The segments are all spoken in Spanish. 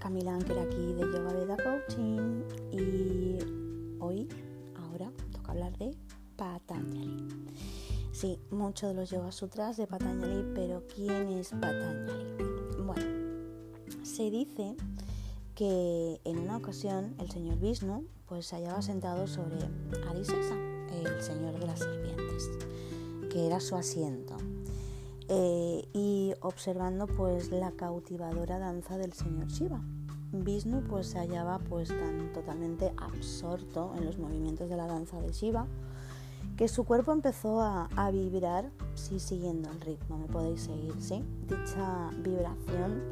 Camila Anker aquí de Yoga Veda Coaching y hoy, ahora, toca hablar de Patanjali. Sí, muchos de los Yoga Sutras de Patanjali, pero ¿quién es Patanjali? Bueno, se dice que en una ocasión el señor Vishnu pues se hallaba sentado sobre Arisesa, el señor de las serpientes, que era su asiento. Eh, y observando pues la cautivadora danza del señor Shiva. Vishnu pues se hallaba pues tan totalmente absorto en los movimientos de la danza de Shiva que su cuerpo empezó a, vibrar, siguiendo el ritmo, me podéis seguir, sí. Dicha vibración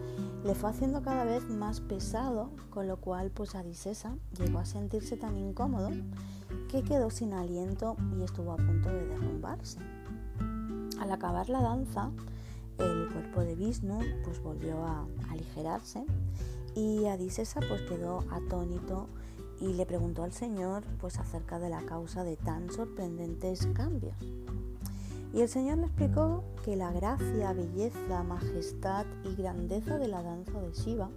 le fue haciendo cada vez más pesado, con lo cual pues Adisesa llegó a sentirse tan incómodo que quedó sin aliento y estuvo a punto de derrumbarse. Al acabar la danza, el cuerpo de Vishnu pues volvió a aligerarse y Adisesa pues quedó atónito y le preguntó al Señor pues acerca de la causa de tan sorprendentes cambios. Y el Señor le explicó que la gracia, belleza, majestad y grandeza de la danza de Shiva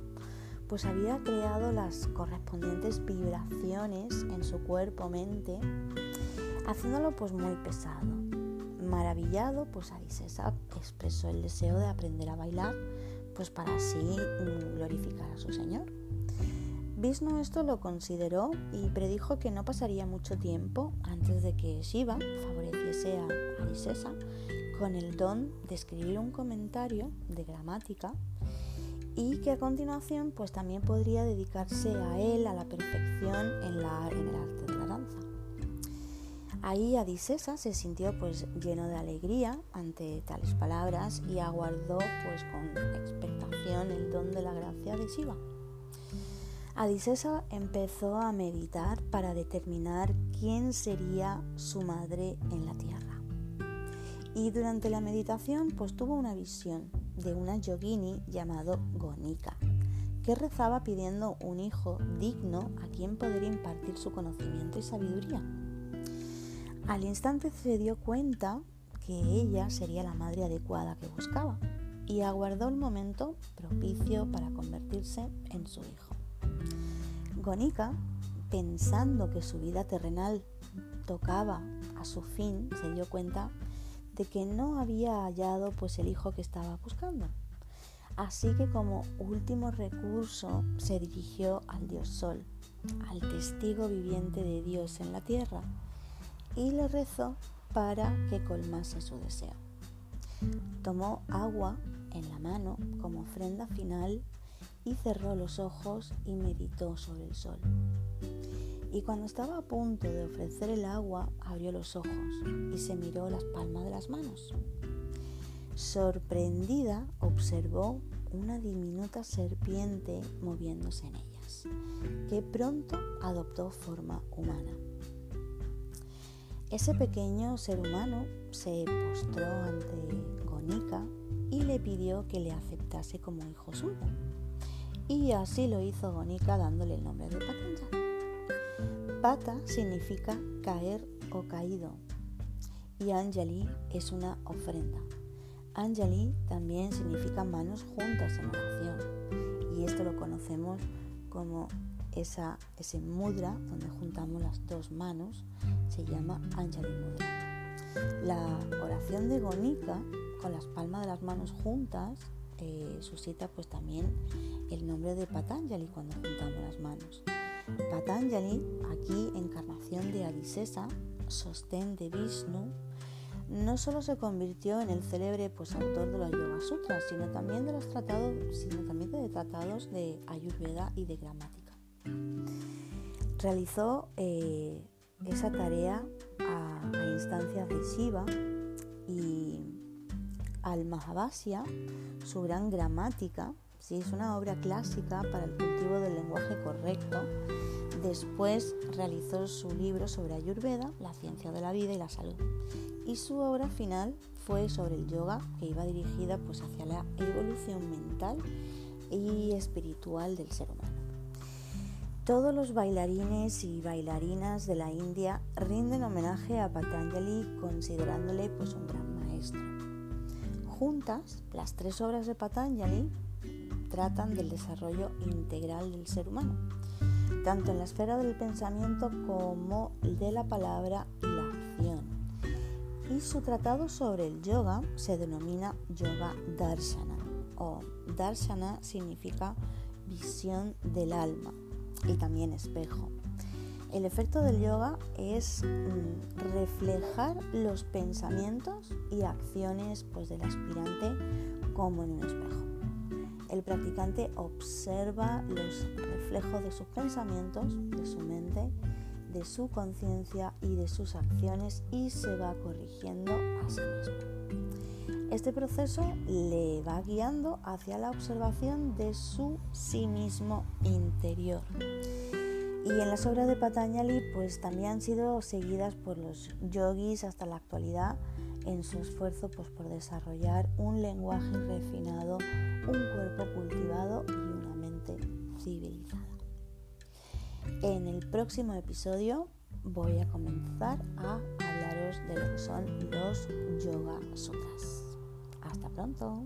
pues había creado las correspondientes vibraciones en su cuerpo, mente, haciéndolo pues muy pesado. Maravillado, pues Arisesa expresó el deseo de aprender a bailar, pues para así mm, glorificar a su Señor. Vishnu esto lo consideró y predijo que no pasaría mucho tiempo antes de que Shiva favoreciese a Arisesa con el don de escribir un comentario de gramática y que a continuación pues también podría dedicarse a él a la perfección en, la, en el arte de la danza. Ahí Adisesa se sintió pues lleno de alegría ante tales palabras y aguardó pues con expectación el don de la gracia de Shiva. Adisesa empezó a meditar para determinar quién sería su madre en la tierra. Y durante la meditación pues tuvo una visión de una yogini llamado Gonika, que rezaba pidiendo un hijo digno a quien poder impartir su conocimiento y sabiduría. Al instante se dio cuenta que ella sería la madre adecuada que buscaba y aguardó el momento propicio para convertirse en su hijo. Gonika, pensando que su vida terrenal tocaba a su fin, se dio cuenta de que no había hallado pues el hijo que estaba buscando. Así que como último recurso se dirigió al dios Sol, al testigo viviente de Dios en la tierra, y le rezó para que colmase su deseo. Tomó agua en la mano como ofrenda final y cerró los ojos y meditó sobre el sol. Y cuando estaba a punto de ofrecer el agua, abrió los ojos y se miró las palmas de las manos. Sorprendida, observó una diminuta serpiente moviéndose en ellas, que pronto adoptó forma humana. Ese pequeño ser humano se postró ante Gonika y le pidió que le aceptase como hijo suyo. Y así lo hizo Gonika dándole el nombre de Patanjali. Pata significa caer o caído y Anjali es una ofrenda. Anjali también significa manos juntas en oración y esto lo conocemos como esa, ese mudra donde juntamos las dos manos se llama Anjali Mudra. La oración de Gonika con las palmas de las manos juntas eh, suscita pues también el nombre de Patanjali cuando juntamos las manos. Patanjali, aquí encarnación de Adisesa, sostén de Vishnu, no solo se convirtió en el célebre pues, autor de los Yoga Sutras, sino también de los tratados, sino también de tratados de Ayurveda y de gramática. Realizó eh, esa tarea a, a, instancias de Shiva y al Mahabhasya, su gran gramática, ¿sí? es una obra clásica para el cultivo del lenguaje correcto. Después realizó su libro sobre Ayurveda, la ciencia de la vida y la salud. Y su obra final fue sobre el yoga, que iba dirigida pues, hacia la evolución mental y espiritual del ser humano. Todos los bailarines y bailarinas de la India rinden homenaje a Patanjali considerándole pues, un gran maestro. Juntas, las tres obras de Patanjali tratan del desarrollo integral del ser humano, tanto en la esfera del pensamiento como de la palabra y la acción. Y su tratado sobre el yoga se denomina Yoga Darshana, o Darshana significa visión del alma y también espejo. El efecto del yoga es mm, reflejar los pensamientos y acciones pues, del aspirante como en un espejo. El practicante observa los reflejos de sus pensamientos, de su mente, de su conciencia y de sus acciones y se va corrigiendo a sí mismo. Este proceso le va guiando hacia la observación de su sí mismo interior. Y en las obras de Patanjali pues también han sido seguidas por los yogis hasta la actualidad en su esfuerzo pues, por desarrollar un lenguaje refinado, un cuerpo cultivado y una mente civilizada. En el próximo episodio voy a comenzar a hablaros de lo que son los Yoga Sutras. Hasta pronto.